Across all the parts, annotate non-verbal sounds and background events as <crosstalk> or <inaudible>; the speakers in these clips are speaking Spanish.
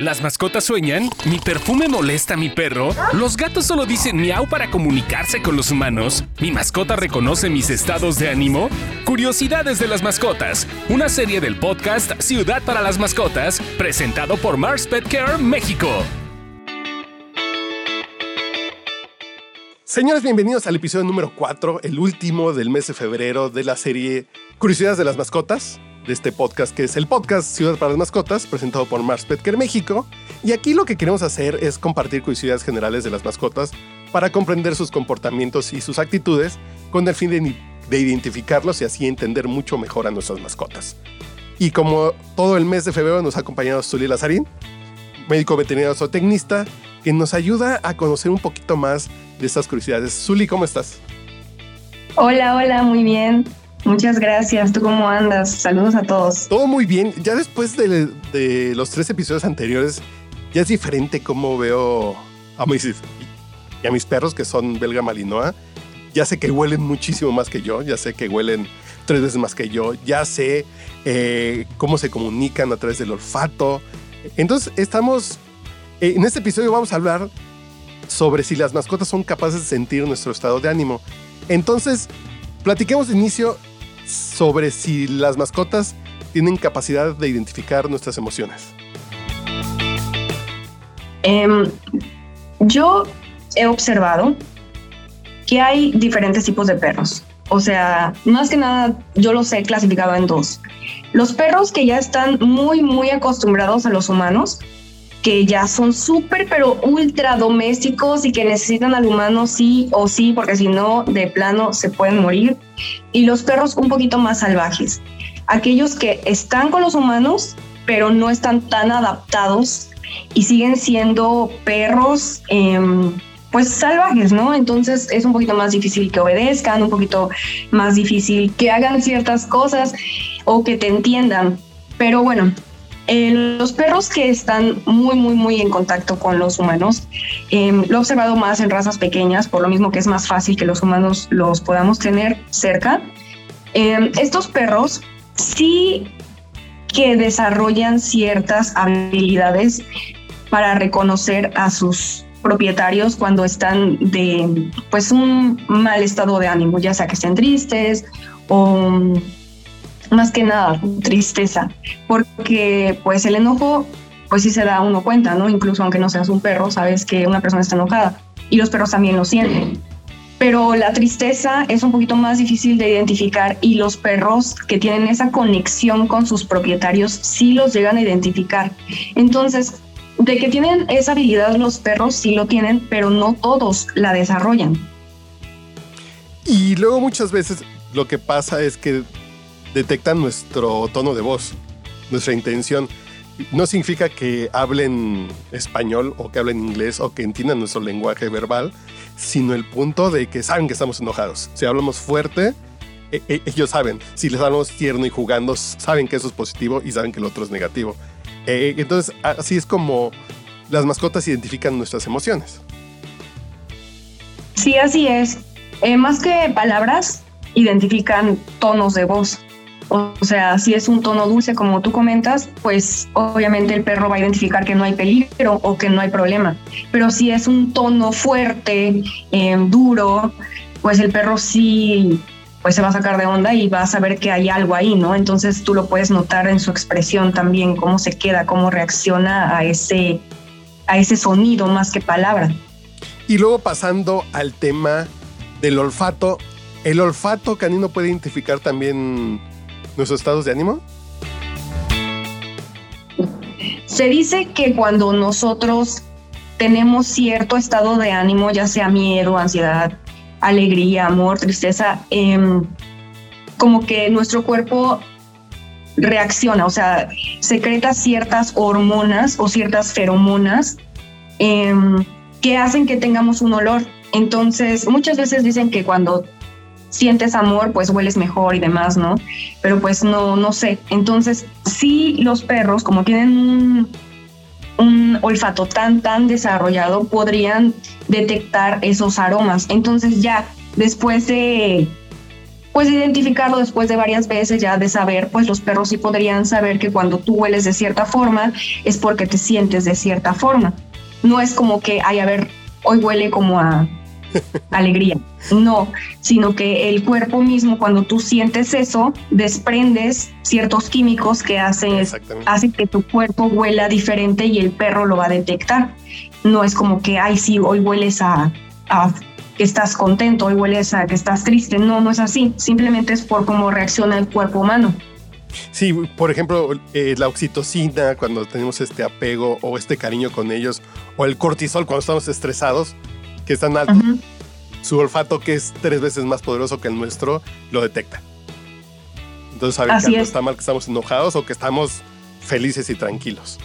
¿Las mascotas sueñan? ¿Mi perfume molesta a mi perro? ¿Los gatos solo dicen miau para comunicarse con los humanos? ¿Mi mascota reconoce mis estados de ánimo? Curiosidades de las mascotas, una serie del podcast Ciudad para las Mascotas, presentado por Mars Pet Care México. Señores, bienvenidos al episodio número 4, el último del mes de febrero de la serie Curiosidades de las Mascotas de este podcast, que es el podcast Ciudad para las Mascotas, presentado por Mars Petker México. Y aquí lo que queremos hacer es compartir curiosidades generales de las mascotas para comprender sus comportamientos y sus actitudes con el fin de, de identificarlos y así entender mucho mejor a nuestras mascotas. Y como todo el mes de febrero nos ha acompañado Zully Lazarín, médico veterinario zootecnista, que nos ayuda a conocer un poquito más de estas curiosidades. Zully, ¿cómo estás? Hola, hola, muy bien. Muchas gracias. ¿Tú cómo andas? Saludos a todos. Todo muy bien. Ya después de, los tres episodios anteriores, ya es diferente cómo veo a mis, y a mis perros que son belga malinois. Ya sé que huelen muchísimo más que yo. Ya sé que huelen tres veces más que yo. Ya sé eh, cómo se comunican a través del olfato. Entonces, estamos. Eh, en este episodio vamos a hablar sobre si las mascotas son capaces de sentir nuestro estado de ánimo. Entonces, platiquemos de inicio sobre si las mascotas tienen capacidad de identificar nuestras emociones. Em, yo he observado que hay diferentes tipos de perros. O sea, más que nada, yo los he clasificado en dos. Los perros que ya están muy, muy acostumbrados a los humanos que ya son súper, pero ultra domésticos y que necesitan al humano sí o sí, porque si no, de plano se pueden morir. Y los perros un poquito más salvajes. Aquellos que están con los humanos, pero no están tan adaptados y siguen siendo perros. Em, pues salvajes, ¿no? Entonces es un poquito más difícil que obedezcan, un poquito más difícil que hagan ciertas cosas o que te entiendan. Pero bueno, los perros que están muy, muy, muy en contacto con los humanos, em, lo he observado más en razas pequeñas, por lo mismo que es más fácil que los humanos los podamos tener cerca. Em, estos perros sí que desarrollan ciertas habilidades para reconocer a sus propietarios cuando están de pues un mal estado de ánimo, ya sea que estén tristes o más que nada tristeza, porque pues el enojo pues sí se da uno cuenta, ¿no? Incluso aunque no seas un perro, sabes que una persona está enojada y los perros también lo sienten. Pero la tristeza es un poquito más difícil de identificar y los perros que tienen esa conexión con sus propietarios sí los llegan a identificar. Entonces, de que tienen esa habilidad los perros sí lo tienen, pero no todos la desarrollan. Y luego muchas veces lo que pasa es que detectan nuestro tono de voz, nuestra intención. No significa que hablen español o que hablen inglés o que entiendan nuestro lenguaje verbal, sino el punto de que saben que estamos enojados. Si hablamos fuerte, e, e, ellos saben. Si les hablamos tierno y jugando, saben que eso es positivo y saben que el otro es negativo. E, entonces, así es como las mascotas identifican nuestras emociones. Sí, así es. Eh, más que palabras, identifican tonos de voz. O sea, si es un tono dulce como tú comentas, pues obviamente el perro va a identificar que no hay peligro o que no hay problema. Pero si es un tono fuerte, eh, duro, pues el perro sí pues se va a sacar de onda y va a saber que hay algo ahí, ¿no? Entonces tú lo puedes notar en su expresión también, cómo se queda, cómo reacciona a ese, a ese sonido más que palabra. Y luego pasando al tema del olfato, ¿el olfato canino puede identificar también nuestros estados de ánimo? Se dice que cuando nosotros tenemos cierto estado de ánimo, ya sea miedo, ansiedad, alegría, amor, tristeza, em, como que nuestro cuerpo reacciona, o sea, secreta ciertas hormonas o ciertas feromonas em, que hacen que tengamos un olor. Entonces, muchas veces dicen que cuando sientes amor, pues hueles mejor y demás, ¿no? Pero pues no, no sé. Entonces, sí los perros, como tienen un, un olfato tan, tan desarrollado, podrían detectar esos aromas. Entonces ya después de pues identificarlo después de varias veces ya de saber, pues los perros sí podrían saber que cuando tú hueles de cierta forma es porque te sientes de cierta forma. No es como que, ay, a ver, hoy huele como a <laughs> alegría. No, sino que el cuerpo mismo, cuando tú sientes eso, desprendes ciertos químicos que hacen, hacen que tu cuerpo huela diferente y el perro lo va a detectar. No es como que, ay, sí, hoy hueles a, a que estás contento, hoy hueles a que estás triste. No, no es así. Simplemente es por cómo reacciona el cuerpo humano. Sí, por ejemplo, eh, la oxitocina cuando tenemos este apego o este cariño con ellos, o el cortisol cuando estamos estresados, que están altos, su olfato, que es tres veces más poderoso que el nuestro, lo detecta. Entonces sabe que algo está mal, que estamos enojados o que estamos felices y tranquilos.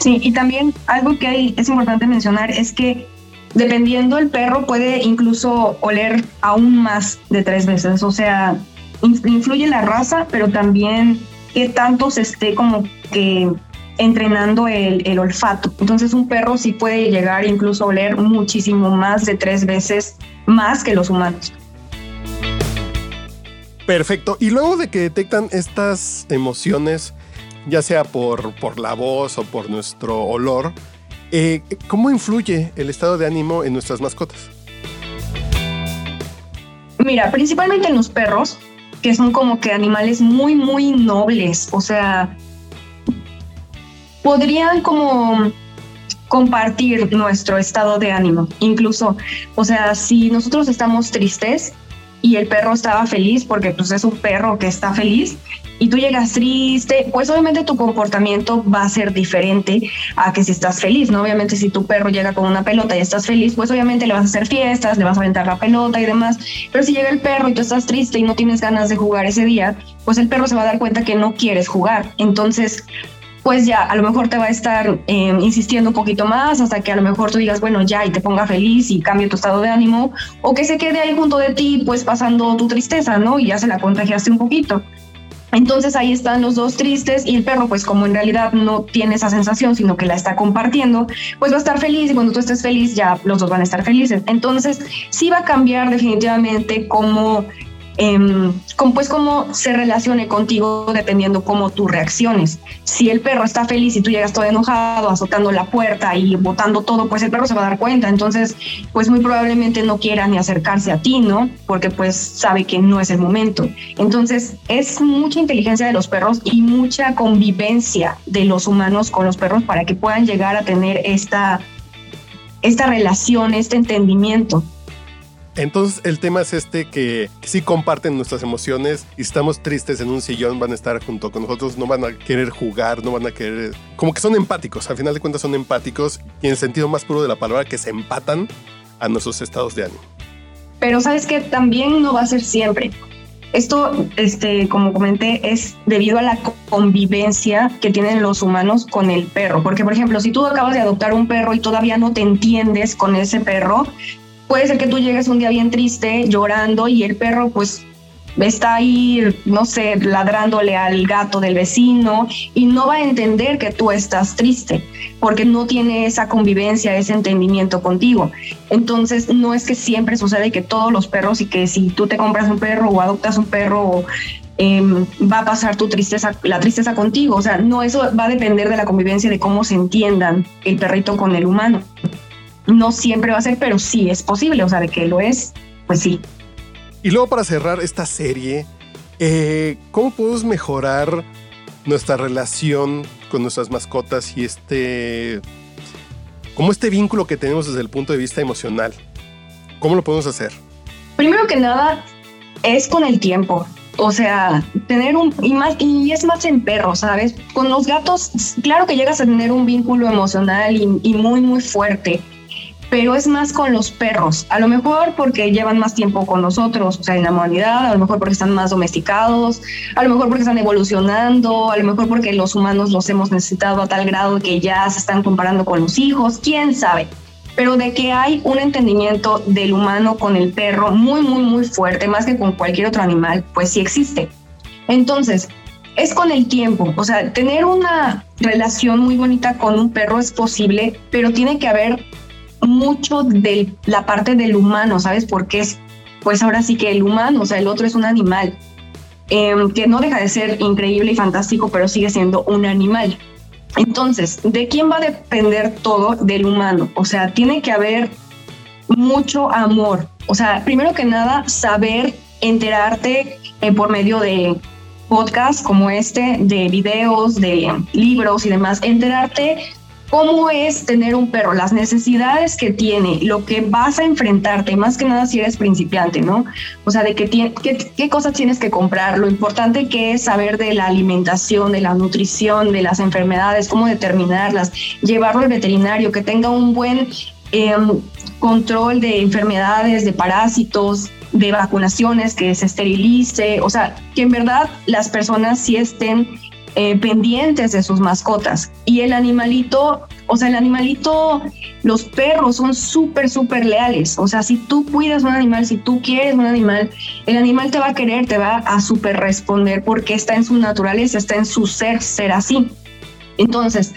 Sí, y también algo que es importante mencionar es que dependiendo el perro puede incluso oler aún más de tres veces. O sea, influye la raza, pero también qué tanto se esté como que entrenando el, olfato. Entonces un perro sí puede llegar incluso a oler muchísimo más de tres veces más que los humanos. Perfecto. Y luego de que detectan estas emociones, ya sea por, por la voz o por nuestro olor, eh, ¿cómo influye el estado de ánimo en nuestras mascotas? Mira, principalmente en los perros, que son como que animales muy, muy nobles. O sea, podrían como compartir nuestro estado de ánimo. Incluso, o sea, si nosotros estamos tristes y el perro estaba feliz, porque pues es un perro que está feliz, y tú llegas triste, pues obviamente tu comportamiento va a ser diferente a que si estás feliz, ¿no? Obviamente si tu perro llega con una pelota y estás feliz, pues obviamente le vas a hacer fiestas, le vas a aventar la pelota y demás, pero si llega el perro y tú estás triste y no tienes ganas de jugar ese día, pues el perro se va a dar cuenta que no quieres jugar. Entonces, pues ya a lo mejor te va a estar em, insistiendo un poquito más hasta que a lo mejor tú digas, bueno, ya y te ponga feliz y cambie tu estado de ánimo, o que se quede ahí junto de ti, pues pasando tu tristeza, ¿no? Y ya se la contagiaste un poquito. Entonces ahí están los dos tristes y el perro, pues como en realidad no tiene esa sensación, sino que la está compartiendo, pues va a estar feliz y cuando tú estés feliz ya los dos van a estar felices. Entonces sí va a cambiar definitivamente cómo eh, pues cómo se relacione contigo dependiendo cómo tú reacciones. Si el perro está feliz y tú llegas todo enojado, azotando la puerta y botando todo, pues el perro se va a dar cuenta. Entonces, pues muy probablemente no quiera ni acercarse a ti, ¿no? Porque pues sabe que no es el momento. Entonces, es mucha inteligencia de los perros y mucha convivencia de los humanos con los perros para que puedan llegar a tener esta, esta relación, este entendimiento. Entonces el tema es este que, si comparten nuestras emociones y estamos tristes en un sillón, van a estar junto con nosotros, no van a querer jugar, no van a querer... Como que son empáticos, al final de cuentas son empáticos y en el sentido más puro de la palabra que se empatan a nuestros estados de ánimo. Pero sabes que también no va a ser siempre. Esto, este, como comenté, es debido a la convivencia que tienen los humanos con el perro. Porque, por ejemplo, si tú acabas de adoptar un perro y todavía no te entiendes con ese perro, puede ser que tú llegues un día bien triste, llorando y el perro pues está ahí, no sé, ladrándole al gato del vecino y no va a entender que tú estás triste porque no tiene esa convivencia, ese entendimiento contigo. Entonces, no es que siempre sucede que todos los perros y que si tú te compras un perro o adoptas un perro em, va a pasar tu tristeza, la tristeza contigo. O sea, no, eso va a depender de la convivencia, de cómo se entiendan el perrito con el humano no siempre va a ser, pero sí es posible, o sea, de que lo es, pues sí. Y luego para cerrar esta serie, eh, ¿cómo podemos mejorar nuestra relación con nuestras mascotas y este, como este vínculo que tenemos desde el punto de vista emocional? ¿Cómo lo podemos hacer? Primero que nada, es con el tiempo. O sea, tener un, y, más, y es más en perros, ¿sabes? Con los gatos, claro que llegas a tener un vínculo emocional y, y muy, muy fuerte pero es más con los perros. A lo mejor porque llevan más tiempo con nosotros, o sea, en la humanidad, a lo mejor porque están más domesticados, a lo mejor porque están evolucionando, a lo mejor porque los humanos los hemos necesitado a tal grado que ya se están comparando con los hijos, quién sabe. Pero de que hay un entendimiento del humano con el perro muy, muy, muy fuerte, más que con cualquier otro animal, pues sí existe. Entonces, es con el tiempo, o sea, tener una relación muy bonita con un perro es posible, pero tiene que haber mucho de la parte del humano, ¿sabes? Porque es pues ahora sí que el humano, o sea, el otro es un animal, em, que no deja de ser increíble y fantástico, pero sigue siendo un animal. Entonces, ¿de quién va a depender todo? Del humano. O sea, tiene que haber mucho amor. O sea, primero que nada, saber enterarte eh, por medio de podcasts como este, de videos, de libros y demás, enterarte cómo es tener un perro, las necesidades que tiene, lo que vas a enfrentarte, más que nada si eres principiante, ¿no? O sea, de qué, qué, qué cosas tienes que comprar, lo importante que es saber de la alimentación, de la nutrición, de las enfermedades, cómo determinarlas, llevarlo al veterinario, que tenga un buen em, control de enfermedades, de parásitos, de vacunaciones, que se esterilice, o sea, que en verdad las personas sí estén eh, pendientes de sus mascotas. Y el animalito, o sea, el animalito, los perros son súper, súper leales. O sea, si tú cuidas un animal, si tú quieres un animal, el animal te va a querer, te va a súper responder porque está en su naturaleza, está en su ser, ser así. Entonces,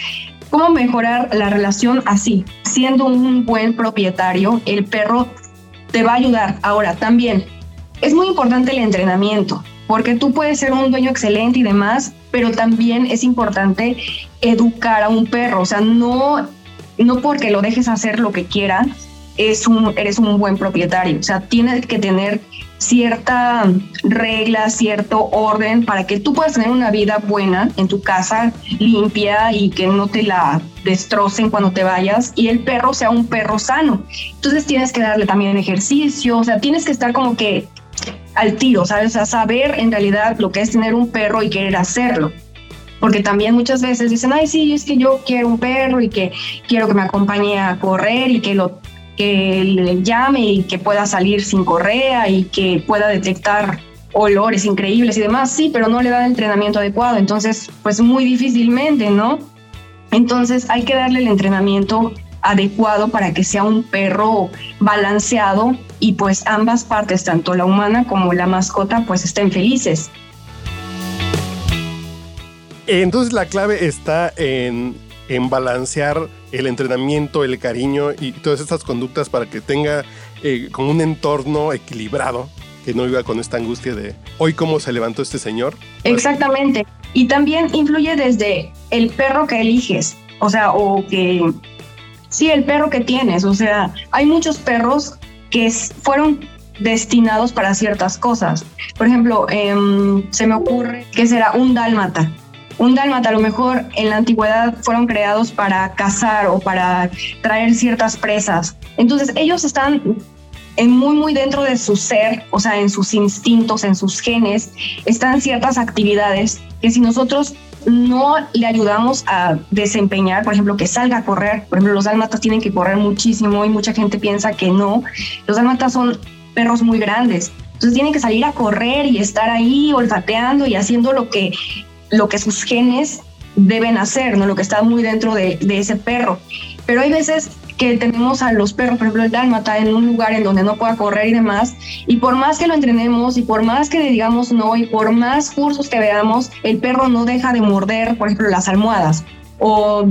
¿cómo mejorar la relación así? Siendo un buen propietario, el perro te va a ayudar. Ahora, también es muy importante el entrenamiento, porque tú puedes ser un dueño excelente y demás, pero también es importante educar a un perro, o sea, no, no porque lo dejes hacer lo que quiera, es un, eres un buen propietario, o sea, tienes que tener cierta regla, cierto orden para que tú puedas tener una vida buena en tu casa, limpia y que no te la destrocen cuando te vayas y el perro sea un perro sano. Entonces tienes que darle también ejercicio, o sea, tienes que estar como que al tiro, ¿sabes? Sea, saber en realidad lo que es tener un perro y querer hacerlo. Porque también muchas veces dicen, ay, sí, es que yo quiero un perro y que quiero que me acompañe a correr y que lo que le llame y que pueda salir sin correa y que pueda detectar olores increíbles y demás, sí, pero no le da el entrenamiento adecuado, entonces pues muy difícilmente, ¿no? Entonces hay que darle el entrenamiento adecuado para que sea un perro balanceado y pues ambas partes, tanto la humana como la mascota, pues estén felices. Entonces la clave está en en balancear el entrenamiento, el cariño y todas estas conductas para que tenga eh, como un entorno equilibrado, que no iba con esta angustia de hoy cómo se levantó este señor. Exactamente. Y también influye desde el perro que eliges, o sea, o que, sí, el perro que tienes, o sea, hay muchos perros que fueron destinados para ciertas cosas. Por ejemplo, em, se me ocurre que será un dálmata. Un dálmata a lo mejor en la antigüedad fueron creados para cazar o para traer ciertas presas. Entonces ellos están en muy, muy dentro de su ser, o sea, en sus instintos, en sus genes, están ciertas actividades que si nosotros no le ayudamos a desempeñar, por ejemplo, que salga a correr, por ejemplo, los dálmatas tienen que correr muchísimo y mucha gente piensa que no. Los dálmatas son perros muy grandes, entonces tienen que salir a correr y estar ahí olfateando y haciendo lo que lo que sus genes deben hacer, ¿no? Lo que está muy dentro de, ese perro. Pero hay veces que tenemos a los perros, por ejemplo, el dálmata en un lugar en donde no pueda correr y demás, y por más que lo entrenemos y por más que le digamos no y por más cursos que veamos, el perro no deja de morder, por ejemplo, las almohadas o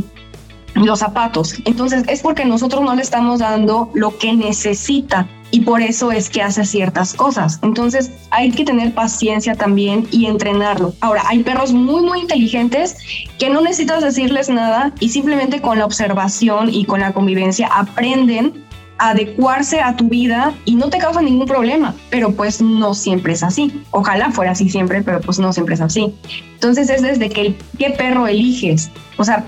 los zapatos. Entonces es porque nosotros no le estamos dando lo que necesita y por eso es que hace ciertas cosas. Entonces hay que tener paciencia también y entrenarlo. Ahora, hay perros muy, muy inteligentes que no necesitas decirles nada y simplemente con la observación y con la convivencia aprenden a adecuarse a tu vida y no te causa ningún problema, pero pues no siempre es así. Ojalá fuera así siempre, pero pues no siempre es así. Entonces es desde que qué perro eliges, o sea,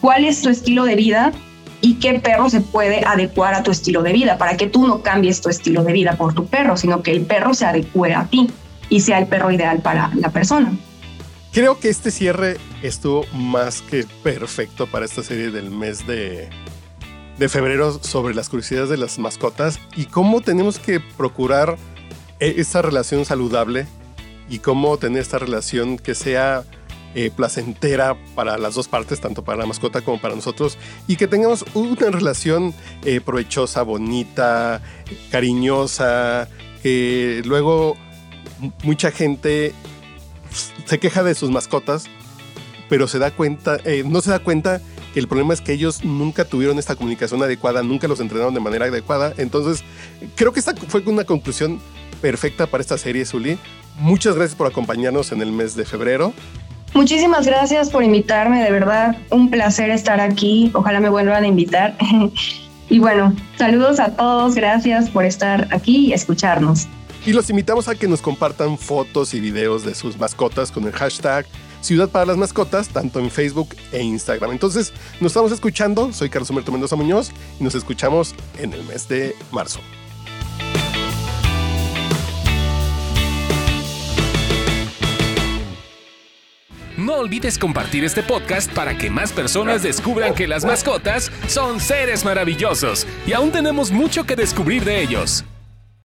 cuál es tu estilo de vida y qué perro se puede adecuar a tu estilo de vida, para que tú no cambies tu estilo de vida por tu perro, sino que el perro se adecue a ti y sea el perro ideal para la persona. Creo que este cierre estuvo más que perfecto para esta serie del mes de, de febrero sobre las curiosidades de las mascotas y cómo tenemos que procurar e, esta relación saludable y cómo tener esta relación que sea eh, placentera para las dos partes, tanto para la mascota como para nosotros, y que tengamos una relación eh, provechosa, bonita, cariñosa, que luego mucha gente se queja de sus mascotas, pero se da cuenta, eh, no se da cuenta que el problema es que ellos nunca tuvieron esta comunicación adecuada, nunca los entrenaron de manera adecuada. Entonces, creo que esta fue una conclusión perfecta para esta serie, Zully. Muchas gracias por acompañarnos en el mes de febrero. Muchísimas gracias por invitarme, de verdad, un placer estar aquí. Ojalá me vuelvan a invitar. <laughs> y bueno, saludos a todos, gracias por estar aquí y escucharnos. Y los invitamos a que nos compartan fotos y videos de sus mascotas con el hashtag Ciudad para las Mascotas, tanto en Facebook e Instagram. Entonces, nos estamos escuchando. Soy Carlos Humberto Mendoza Muñoz y nos escuchamos en el mes de marzo. No olvides compartir este podcast para que más personas descubran que las mascotas son seres maravillosos y aún tenemos mucho que descubrir de ellos.